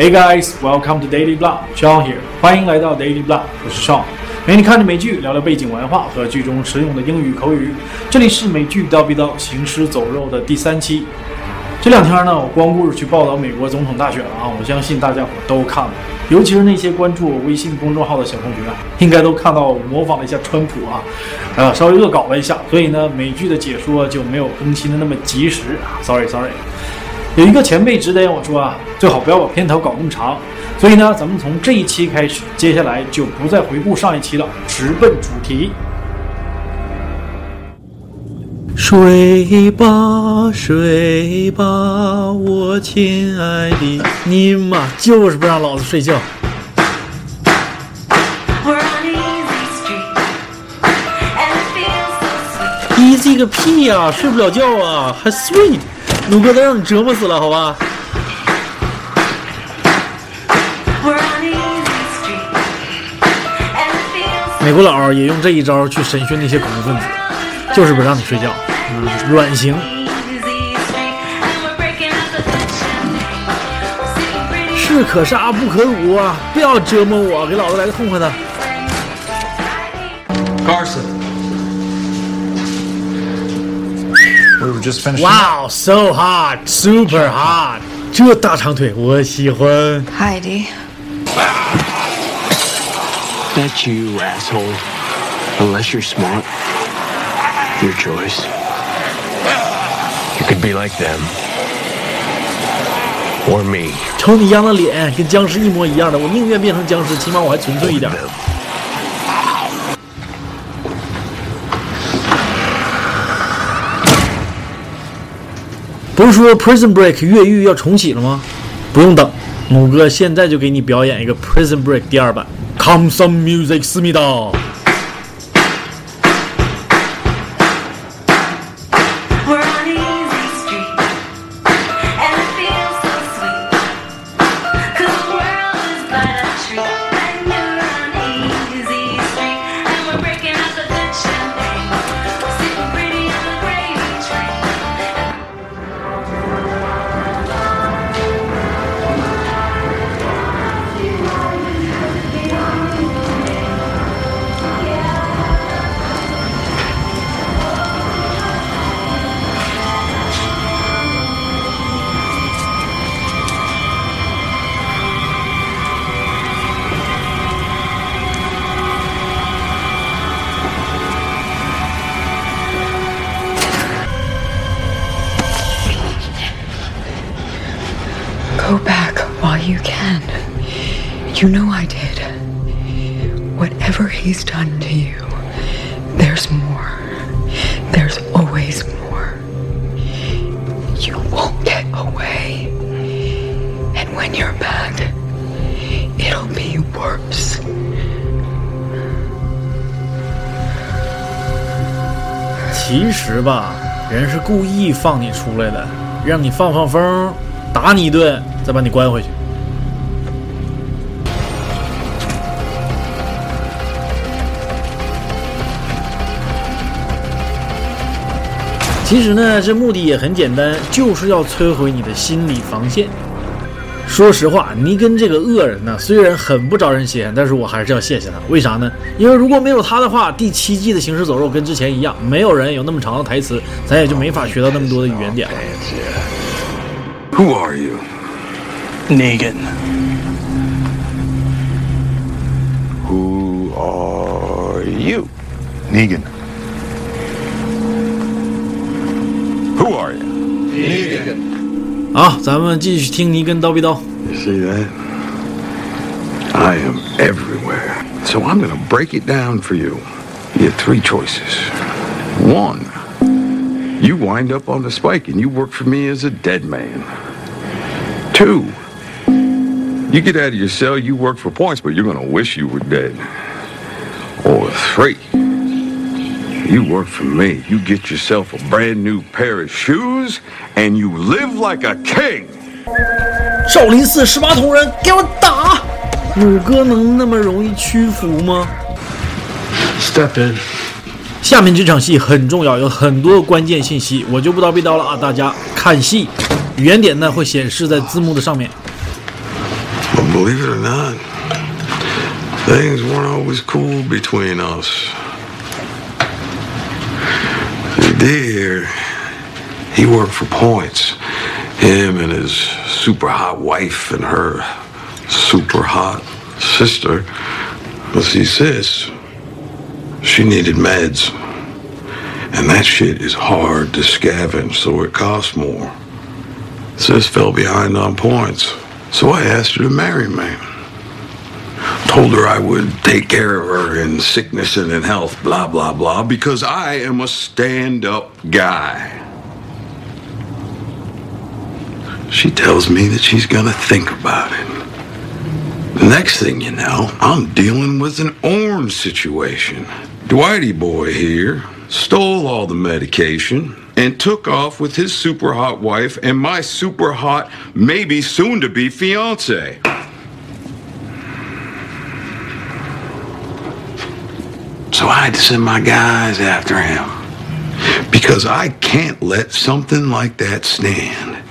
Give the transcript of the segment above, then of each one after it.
Hey guys, welcome to Daily Blah. Sean here. 欢迎来到 Daily Blah，我是 Sean。陪你看着美剧，聊聊背景文化和剧中实用的英语口语。这里是美剧叨逼叨行尸走肉的第三期。这两天呢，我光顾着去报道美国总统大选了啊！我相信大家伙都看了，尤其是那些关注我微信公众号的小同学啊，应该都看到我模仿了一下川普啊，呃，稍微恶搞了一下，所以呢，美剧的解说就没有更新的那么及时啊，sorry sorry。有一个前辈指点我说啊，最好不要把片头搞那么长，所以呢，咱们从这一期开始，接下来就不再回顾上一期了，直奔主题。睡吧，睡吧，我亲爱的，你妈就是不让老子睡觉。Easy 个屁呀、睡不了觉啊，还 sweet，努哥都让你折磨死了，好吧？美国佬也用这一招去审讯那些恐怖分子，就是不让你睡觉，嗯，软刑。士可杀不可辱啊！不要折磨我，给老子来个痛快的。Carson。We were just finishing. 哇、wow,，so hot，super hot，这大长腿我喜欢。 Heidi. That's you, asshole. Unless you're smart. Your choice. You could be like them. Or me. 瞅你样的脸，跟僵尸一模一样的，我宁愿变成僵尸，起码我还纯粹一点。 不是说《Prison Break》越狱要重启了吗？不用等，母哥现在就给你表演一个《Prison Break》第二版。Come some music，思密达。You know I did. Whatever he's done to you, there's more. There's always more. You won't get away. And when you're back, it'll be worse. 其实吧，人是故意放你出来的，让你放放风，打你一顿，再把你关回去。 其实呢，这目的也很简单，就是要摧毁你的心理防线。说实话，尼根这个恶人呢，虽然很不招人稀罕，但是我还是要谢谢他。为啥呢？因为如果没有他的话，第七季的行尸走肉跟之前一样，没有人有那么长的台词，咱也就没法学到那么多的语言点了。Who are you? Negan. Who are you? Negan. Who are you? 好，咱们继续听尼根叨逼叨。 You see that? I am everywhere. So I'm gonna break it down for you. You have three choices. One, you wind up on the spike and you work for me as a dead man. Two, you get out of your cell, you work for points, but you're gonna wish you were dead. Or three, You work for me. You get yourself a brand new pair of shoes and you live like a king. 少林寺十八铜人，给我打！五哥能那么容易屈服吗？Step in. 下面这场戏很重要，有很多关键信息，我就不叨逼叨了啊！大家看戏，语言点呢会显示在字幕的上面。believe it or not, things weren't always cool between us. There, he worked for points. Him and his super hot wife and her super hot sister. But see, sis, she needed meds. And that shit is hard to scavenge, so it costs more. Sis fell behind on points, so I asked her to marry me. Told her I would take care of her in sickness and in health, blah, blah, blah, because I am a stand up guy. She tells me that she's gonna think about it. The next thing you know, I'm dealing with an orange situation. Dwighty boy here stole all the medication and took off with his super hot wife and my super hot, maybe soon to be fiance. I had to send my guys after him. Because I can't let something like that stand.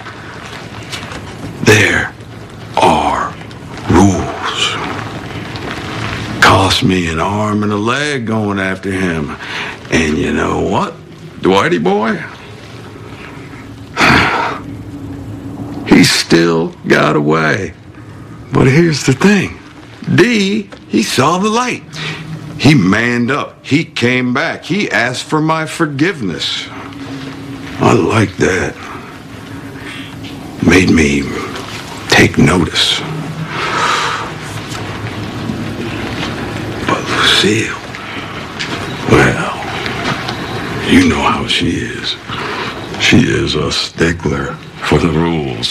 There are rules. Cost me an arm and a leg going after him. And you know what, Dwighty boy? He still got away. But here's the thing. D, he saw the light. He manned up. He came back. He asked for my forgiveness. I like that. Made me take notice. But Lucille, well, you know how she is. She is a stickler for the rules.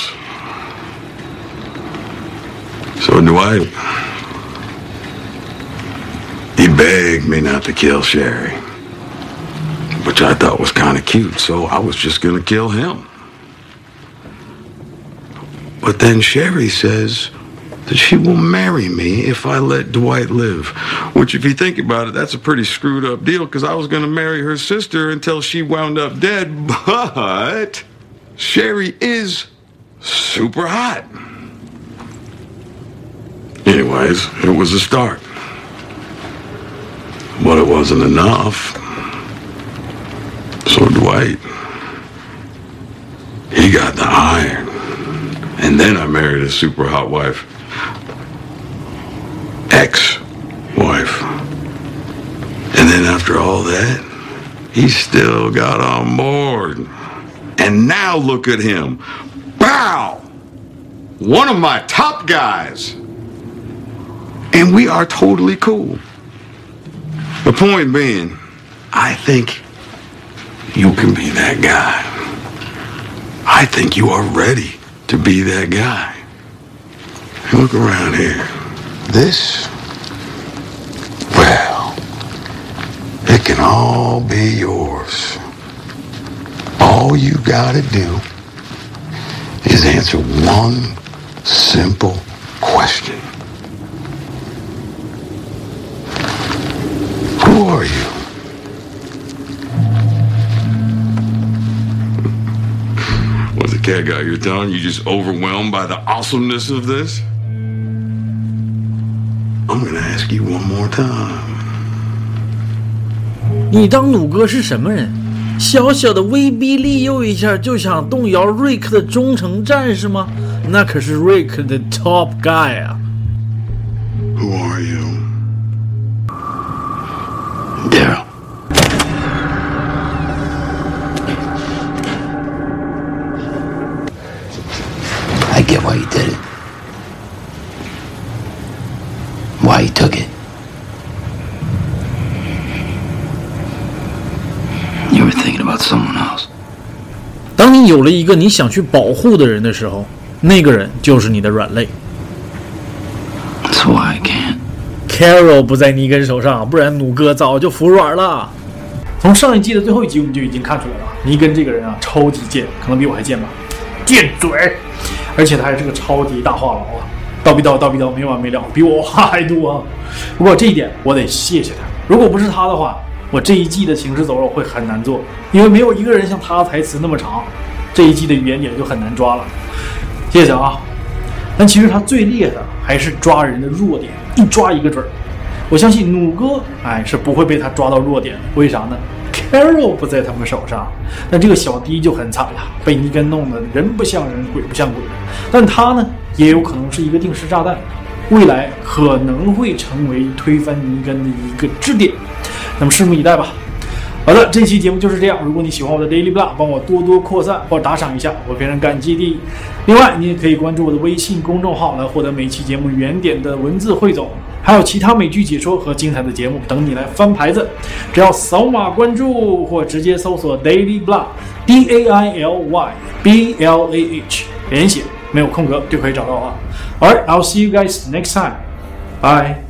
So do he begged me not to kill Sherry, which I thought was kind of cute, so I was just going to kill him. But then Sherry says that she will marry me if I let Dwight live. Which, if you think about it, that's a pretty screwed up deal because I was going to marry her sister until she wound up dead. But Sherry is super hot. Anyways, it was a start. But it wasn't enough. So Dwight, he got the iron. And then I married a super hot wife. Ex-wife. And then after all that, he still got on board. And now look at him. Bow! One of my top guys. And we are totally cool. The point being, I think you can be that guy. I think you are ready to be that guy. Look around here. This, well, it can all be yours. All you gotta do is answer one simple question. What's the cat got your tongue? You just overwhelmed by the awesomeness of this? I'm gonna ask you one more time. 你当弩哥是什么人？小小的威逼利诱一下就想动摇瑞克的忠诚战士吗？那可是瑞克的 top guy 啊！ Get why you did it. Why you took it. You were thinking about someone else. 当你有了一个你想去保护的人的时候，那个人就是你的软肋。That's why I can't. Carol 不在尼根手上，不然弩哥早就服软了。从上一季的最后一集，我们就已经看出来了，尼根这个人啊，超级贱，可能比我还贱吧，贱嘴，而且他还是个超级大话痨啊，叨逼叨叨逼叨没完没了，比我话还多啊。不过这一点我得谢谢他，如果不是他的话，我这一季的行尸走肉会很难做，因为没有一个人像他台词那么长，这一季的语言点就很难抓了。谢谢啊。但其实他最厉害的还是抓人的弱点，一抓一个准儿。我相信弩哥，哎，是不会被他抓到弱点的。为啥呢？Carol 不在他们手上，那这个小迪就很惨了，被尼根弄得人不像人，鬼不像鬼。但他呢，也有可能是一个定时炸弹，未来可能会成为推翻尼根的一个支点。那么拭目以待吧。好的，这期节目就是这样。如果你喜欢我的 Daily Blah，帮我多多扩散或打赏一下，我非常感激的。另外，你也可以关注我的微信公众号来获得每期节目原点的文字汇总，还有其他美剧解说和精彩的节目等你来翻牌子。只要扫码关注或直接搜索 Daily Blah，D A I L Y B L A H，连写没有空格就可以找到了。Alright, I'll see you guys next time. Bye.